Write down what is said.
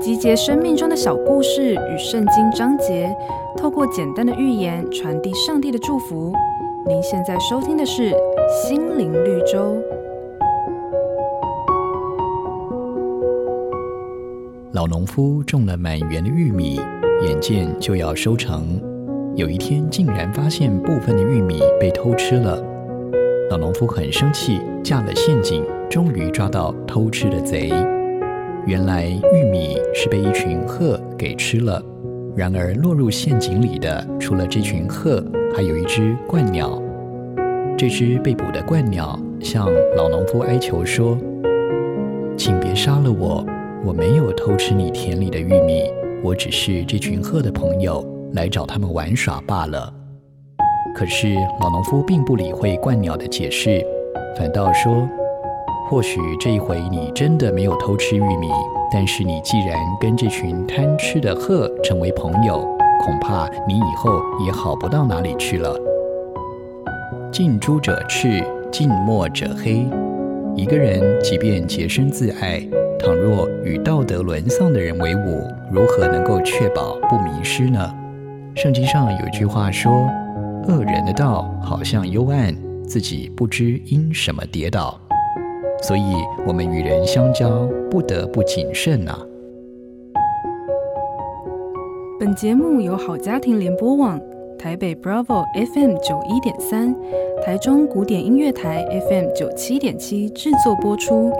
集结生命中的小故事与圣经章节，透过简单的寓言传递上帝的祝福。您现在收听的是《心灵绿洲》。老农夫种了满园的玉米，眼见就要收成，有一天竟然发现部分的玉米被偷吃了。老农夫很生气，架了陷阱，终于抓到偷吃的贼。原来玉米是被一群鹤给吃了。然而落入陷阱里的，除了这群鹤，还有一只鹳鸟。这只被捕的鹳鸟向老农夫哀求说：“请别杀了我，我没有偷吃你田里的玉米，我只是这群鹤的朋友，来找他们玩耍罢了。”可是老农夫并不理会鹳鸟的解释，反倒说：“或许这一回你真的没有偷吃玉米。”但是你既然跟这群贪吃的鹤成为朋友，恐怕你以后也好不到哪里去了。近朱者赤，近墨者黑。一个人即便洁身自爱，倘若与道德沦丧的人为伍，如何能够确保不迷失呢？圣经上有句话说：“恶人的道好像幽暗，自己不知因什么跌倒。”所以，我们与人相交不得不谨慎呐、本节目由好家庭联播网、台北 Bravo FM 九一点三、台中古典音乐台 FM 九七点七制作播出。